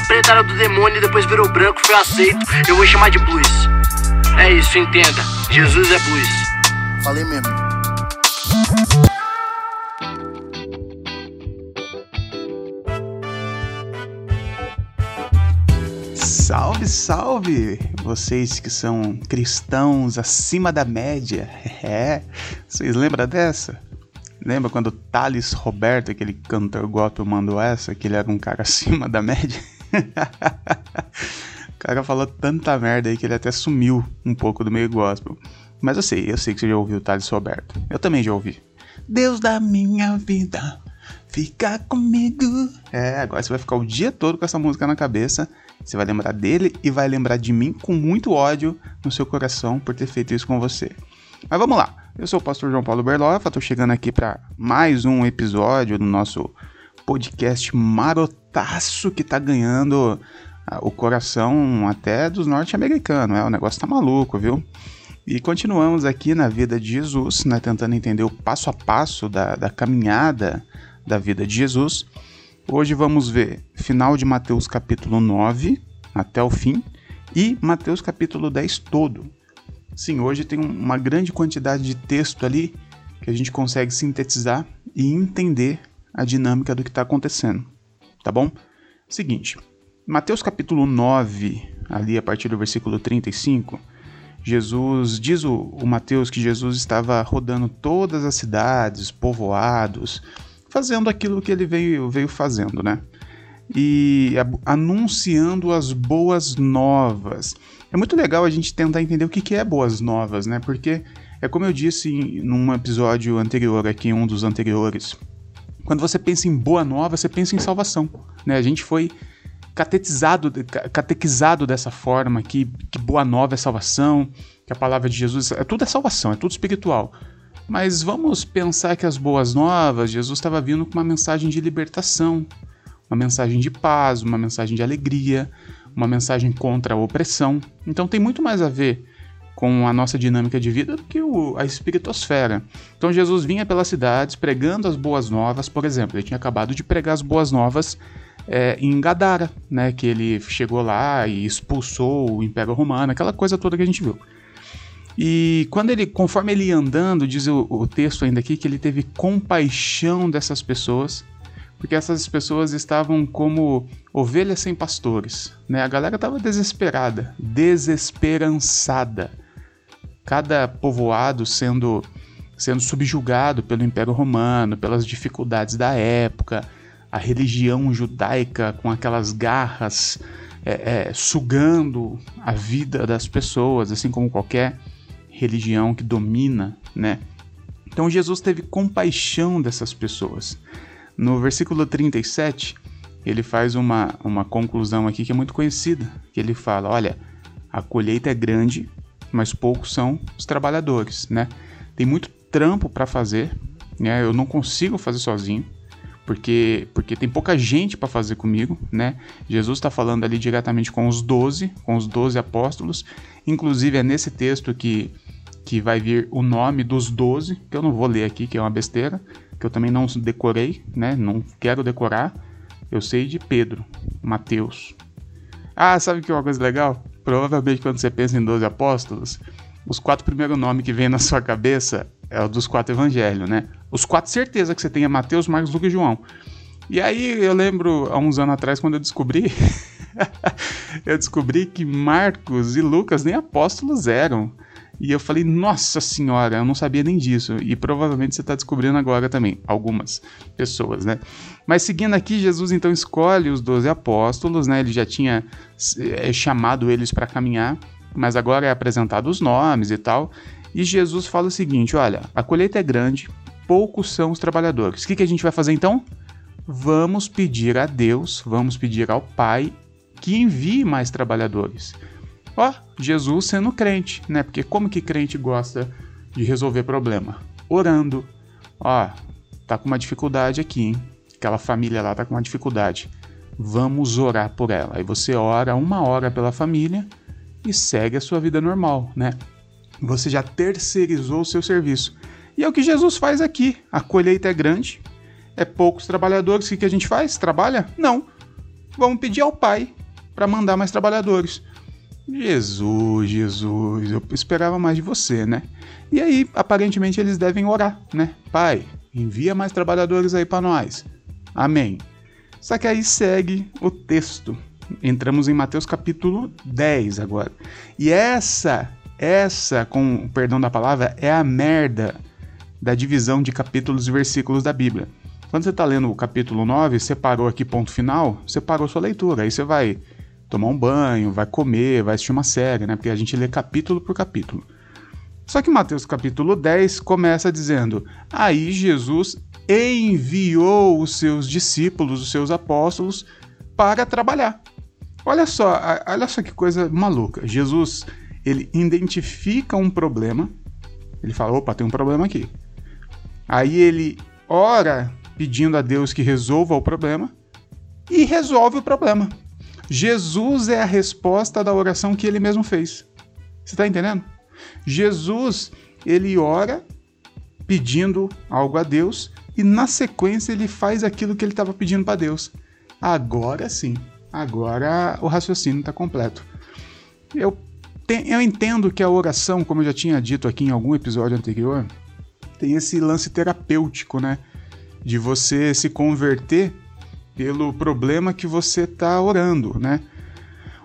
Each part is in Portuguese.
era preta, era do demônio e depois virou branco, foi aceito. Eu vou chamar de blues. É isso, entenda. Jesus é blues. Falei mesmo. Salve, salve! Vocês que são cristãos acima da média. É, vocês lembram dessa? Lembra quando Thales Roberto, aquele cantor gospel, mandou essa? Que ele era um cara acima da média? o cara falou tanta merda aí que ele até sumiu um pouco do meio gospel. Mas eu sei, eu sei que você já ouviu o Thales Roberto. Eu também já ouvi. Deus da minha vida, fica comigo. É, agora você vai ficar o dia todo com essa música na cabeça. Você vai lembrar dele e vai lembrar de mim com muito ódio no seu coração por ter feito isso com você. Mas vamos lá. Eu sou o pastor João Paulo Berloffa, estou chegando aqui para mais um episódio do nosso podcast marotaço que tá ganhando ah, o coração até dos norte-americanos. É, o negócio tá maluco, viu? E continuamos aqui na vida de Jesus, né, tentando entender o passo a passo da, da caminhada da vida de Jesus. Hoje vamos ver final de Mateus capítulo 9 até o fim e Mateus capítulo 10 todo. Sim, hoje tem uma grande quantidade de texto ali que a gente consegue sintetizar e entender a dinâmica do que está acontecendo, tá bom? Seguinte, Mateus capítulo 9, ali a partir do versículo 35, Jesus diz o, o Mateus que Jesus estava rodando todas as cidades, povoados, fazendo aquilo que ele veio, veio fazendo, né? E anunciando as boas novas. É muito legal a gente tentar entender o que, que é boas novas, né? Porque é como eu disse num episódio anterior, aqui um dos anteriores. Quando você pensa em boa nova, você pensa em salvação, né? A gente foi catequizado, catequizado dessa forma que, que boa nova é salvação, que a palavra de Jesus é tudo é salvação, é tudo espiritual. Mas vamos pensar que as boas novas, Jesus estava vindo com uma mensagem de libertação, uma mensagem de paz, uma mensagem de alegria, uma mensagem contra a opressão. Então tem muito mais a ver com a nossa dinâmica de vida do que o, a espiritosfera. Então Jesus vinha pelas cidades pregando as boas novas, por exemplo, ele tinha acabado de pregar as boas novas é, em Gadara, né, que ele chegou lá e expulsou o Império Romano, aquela coisa toda que a gente viu. E quando ele, conforme ele ia andando, diz o, o texto ainda aqui que ele teve compaixão dessas pessoas, porque essas pessoas estavam como ovelhas sem pastores, né? A galera estava desesperada, desesperançada. Cada povoado sendo sendo subjugado pelo Império Romano, pelas dificuldades da época, a religião judaica com aquelas garras é, é, sugando a vida das pessoas, assim como qualquer religião que domina, né? Então Jesus teve compaixão dessas pessoas. No versículo 37, ele faz uma, uma conclusão aqui que é muito conhecida, que ele fala, olha, a colheita é grande, mas poucos são os trabalhadores, né? Tem muito trampo para fazer, né? Eu não consigo fazer sozinho, porque porque tem pouca gente para fazer comigo, né? Jesus está falando ali diretamente com os doze, com os doze apóstolos. Inclusive é nesse texto que que vai vir o nome dos doze, que eu não vou ler aqui, que é uma besteira, que eu também não decorei, né? Não quero decorar. Eu sei de Pedro, Mateus. Ah, sabe que é uma coisa legal? Provavelmente quando você pensa em 12 apóstolos, os quatro primeiros nomes que vem na sua cabeça é o dos quatro evangelhos, né? Os quatro certeza que você tem é Mateus, Marcos, Lucas e João. E aí eu lembro há uns anos atrás quando eu descobri eu descobri que Marcos e Lucas nem apóstolos eram. E eu falei, nossa senhora, eu não sabia nem disso. E provavelmente você está descobrindo agora também, algumas pessoas, né? Mas seguindo aqui, Jesus então escolhe os doze apóstolos, né? Ele já tinha é, chamado eles para caminhar, mas agora é apresentado os nomes e tal. E Jesus fala o seguinte: olha, a colheita é grande, poucos são os trabalhadores. O que, que a gente vai fazer então? Vamos pedir a Deus, vamos pedir ao Pai que envie mais trabalhadores. Ó, Jesus sendo crente, né? Porque como que crente gosta de resolver problema? Orando. Ó, tá com uma dificuldade aqui, hein? Aquela família lá tá com uma dificuldade. Vamos orar por ela. Aí você ora uma hora pela família e segue a sua vida normal, né? Você já terceirizou o seu serviço. E é o que Jesus faz aqui. A colheita é grande, é poucos trabalhadores. O que a gente faz? Trabalha? Não. vamos pedir ao pai para mandar mais trabalhadores. Jesus, Jesus, eu esperava mais de você, né? E aí, aparentemente, eles devem orar, né? Pai, envia mais trabalhadores aí para nós. Amém. Só que aí segue o texto. Entramos em Mateus capítulo 10 agora. E essa, essa, com perdão da palavra, é a merda da divisão de capítulos e versículos da Bíblia. Quando você está lendo o capítulo 9, você parou aqui, ponto final, você parou sua leitura. Aí você vai tomar um banho, vai comer, vai assistir uma série, né? Porque a gente lê capítulo por capítulo. Só que Mateus capítulo 10 começa dizendo: Aí Jesus enviou os seus discípulos, os seus apóstolos, para trabalhar. Olha só, olha só que coisa maluca. Jesus, ele identifica um problema, ele fala: opa, tem um problema aqui. Aí ele ora pedindo a Deus que resolva o problema e resolve o problema. Jesus é a resposta da oração que ele mesmo fez. Você está entendendo? Jesus, ele ora pedindo algo a Deus e na sequência ele faz aquilo que ele estava pedindo para Deus. Agora sim, agora o raciocínio está completo. Eu, te, eu entendo que a oração, como eu já tinha dito aqui em algum episódio anterior, tem esse lance terapêutico, né? De você se converter pelo problema que você está orando, né?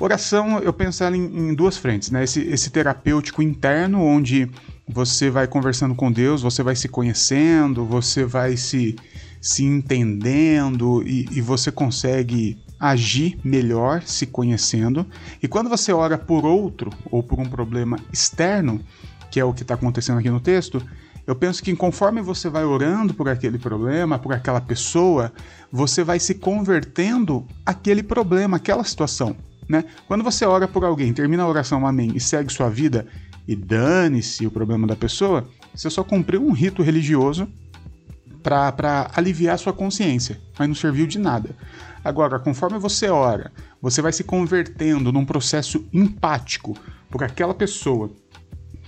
Oração, eu penso ela em, em duas frentes, né? Esse, esse terapêutico interno, onde você vai conversando com Deus, você vai se conhecendo, você vai se, se entendendo e, e você consegue agir melhor se conhecendo. E quando você ora por outro ou por um problema externo, que é o que está acontecendo aqui no texto, eu penso que conforme você vai orando por aquele problema, por aquela pessoa, você vai se convertendo aquele problema, aquela situação. Né? Quando você ora por alguém, termina a oração, amém, e segue sua vida, e dane-se o problema da pessoa, você só cumpriu um rito religioso para aliviar sua consciência, mas não serviu de nada. Agora, conforme você ora, você vai se convertendo num processo empático por aquela pessoa,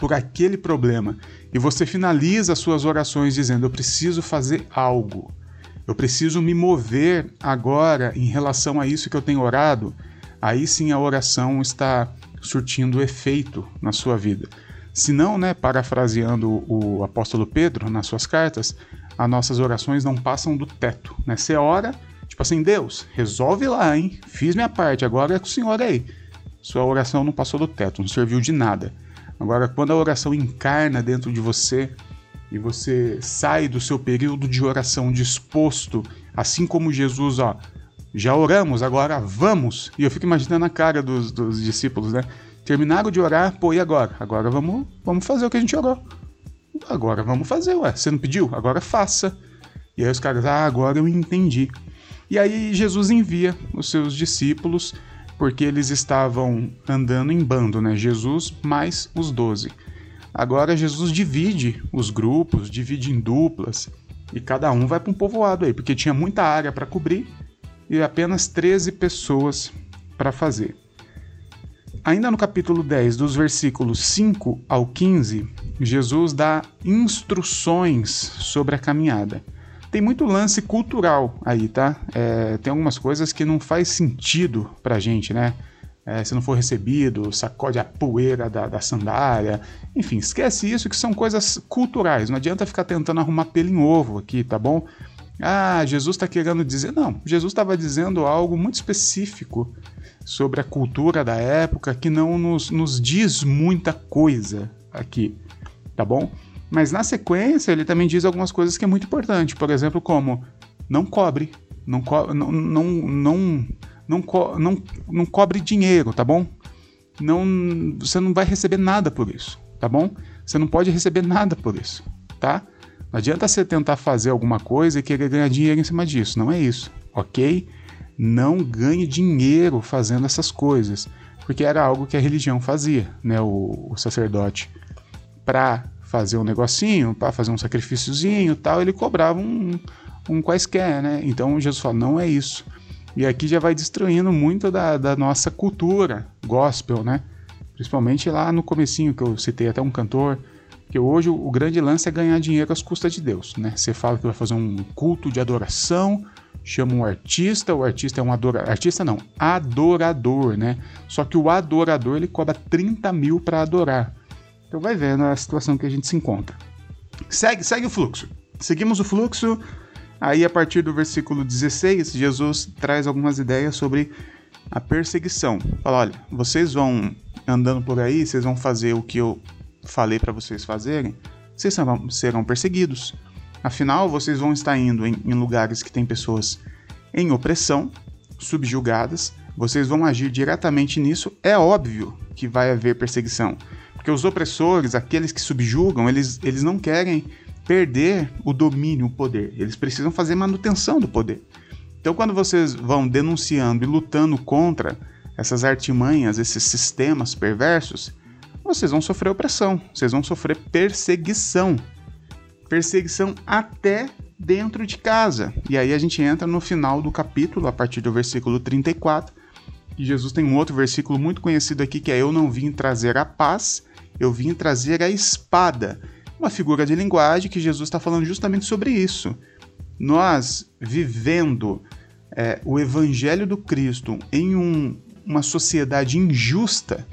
por aquele problema e você finaliza suas orações dizendo: Eu preciso fazer algo, eu preciso me mover agora em relação a isso que eu tenho orado, aí sim a oração está surtindo efeito na sua vida. Se não, né, parafraseando o apóstolo Pedro nas suas cartas, as nossas orações não passam do teto. Né? Você ora, tipo assim, Deus, resolve lá, hein? Fiz minha parte, agora é com o Senhor aí. Sua oração não passou do teto, não serviu de nada. Agora, quando a oração encarna dentro de você e você sai do seu período de oração disposto, assim como Jesus, ó, já oramos, agora vamos. E eu fico imaginando a cara dos, dos discípulos, né? Terminaram de orar, pô, e agora? Agora vamos, vamos fazer o que a gente orou. Agora vamos fazer, ué. Você não pediu? Agora faça. E aí os caras, ah, agora eu entendi. E aí Jesus envia os seus discípulos porque eles estavam andando em bando, né? Jesus mais os doze. Agora Jesus divide os grupos, divide em duplas, e cada um vai para um povoado aí, porque tinha muita área para cobrir e apenas 13 pessoas para fazer. Ainda no capítulo 10, dos versículos 5 ao 15, Jesus dá instruções sobre a caminhada tem muito lance cultural aí, tá? É, tem algumas coisas que não faz sentido pra gente, né? É, se não for recebido, sacode a poeira da, da, sandália. Enfim, esquece isso que são coisas culturais. Não adianta ficar tentando arrumar pelo em ovo aqui, tá bom? Ah, Jesus está querendo dizer. Não, Jesus estava dizendo algo muito específico sobre a cultura da época que não nos, nos diz muita coisa aqui, tá bom? Mas na sequência ele também diz algumas coisas que é muito importante, por exemplo, como não cobre, não, co não, não, não, não, co não, não cobre dinheiro, tá bom? Não, você não vai receber nada por isso, tá bom? Você não pode receber nada por isso, tá? Não adianta você tentar fazer alguma coisa e querer ganhar dinheiro em cima disso, não é isso, ok? Não ganhe dinheiro fazendo essas coisas, porque era algo que a religião fazia, né? O, o sacerdote, para fazer um negocinho, para fazer um sacrifíciozinho tal, ele cobrava um, um quaisquer, né? Então Jesus fala, não é isso. E aqui já vai destruindo muito da, da nossa cultura gospel, né? Principalmente lá no comecinho que eu citei até um cantor, que hoje o, grande lance é ganhar dinheiro às custas de Deus, né? Você fala que vai fazer um culto de adoração chamam o artista, o artista é um adorador, artista não, adorador, né? Só que o adorador ele cobra 30 mil para adorar. Então vai vendo a situação que a gente se encontra. Segue, segue o fluxo. Seguimos o fluxo. Aí a partir do versículo 16, Jesus traz algumas ideias sobre a perseguição. Fala, olha, vocês vão andando por aí, vocês vão fazer o que eu falei para vocês fazerem, vocês serão, serão perseguidos. Afinal, vocês vão estar indo em, em lugares que tem pessoas em opressão, subjugadas, vocês vão agir diretamente nisso, é óbvio que vai haver perseguição. Porque os opressores, aqueles que subjugam, eles, eles não querem perder o domínio, o poder. Eles precisam fazer manutenção do poder. Então, quando vocês vão denunciando e lutando contra essas artimanhas, esses sistemas perversos, vocês vão sofrer opressão, vocês vão sofrer perseguição perseguição até dentro de casa. E aí a gente entra no final do capítulo, a partir do versículo 34. E Jesus tem um outro versículo muito conhecido aqui que é: Eu não vim trazer a paz, eu vim trazer a espada. Uma figura de linguagem que Jesus está falando justamente sobre isso. Nós vivendo é, o evangelho do Cristo em um, uma sociedade injusta,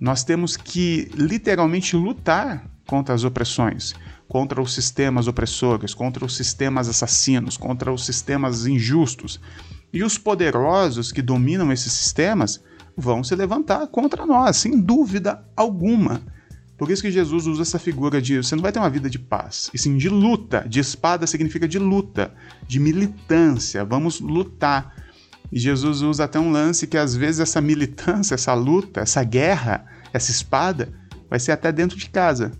nós temos que literalmente lutar contra as opressões contra os sistemas opressores, contra os sistemas assassinos, contra os sistemas injustos. E os poderosos que dominam esses sistemas vão se levantar contra nós, sem dúvida alguma. Por isso que Jesus usa essa figura de você não vai ter uma vida de paz, e sim de luta. De espada significa de luta, de militância. Vamos lutar. E Jesus usa até um lance que às vezes essa militância, essa luta, essa guerra, essa espada, vai ser até dentro de casa.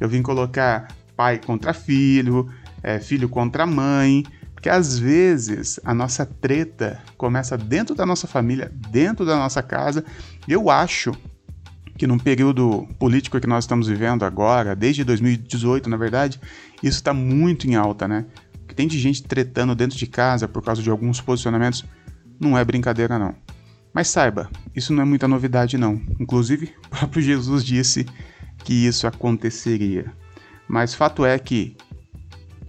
Eu vim colocar pai contra filho, é, filho contra mãe, porque às vezes a nossa treta começa dentro da nossa família, dentro da nossa casa. Eu acho que num período político que nós estamos vivendo agora, desde 2018, na verdade, isso está muito em alta, né? Que tem de gente tretando dentro de casa por causa de alguns posicionamentos não é brincadeira, não. Mas saiba, isso não é muita novidade, não. Inclusive, o próprio Jesus disse que isso aconteceria. Mas fato é que,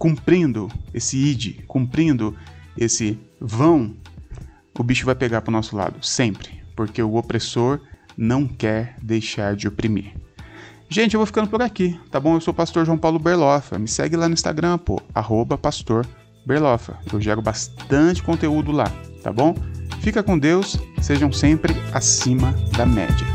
cumprindo esse id, cumprindo esse vão, o bicho vai pegar para o nosso lado, sempre. Porque o opressor não quer deixar de oprimir. Gente, eu vou ficando por aqui, tá bom? Eu sou o pastor João Paulo Berlofa. Me segue lá no Instagram, pô, arroba pastor Berlofa. Eu gero bastante conteúdo lá, tá bom? Fica com Deus, sejam sempre acima da média.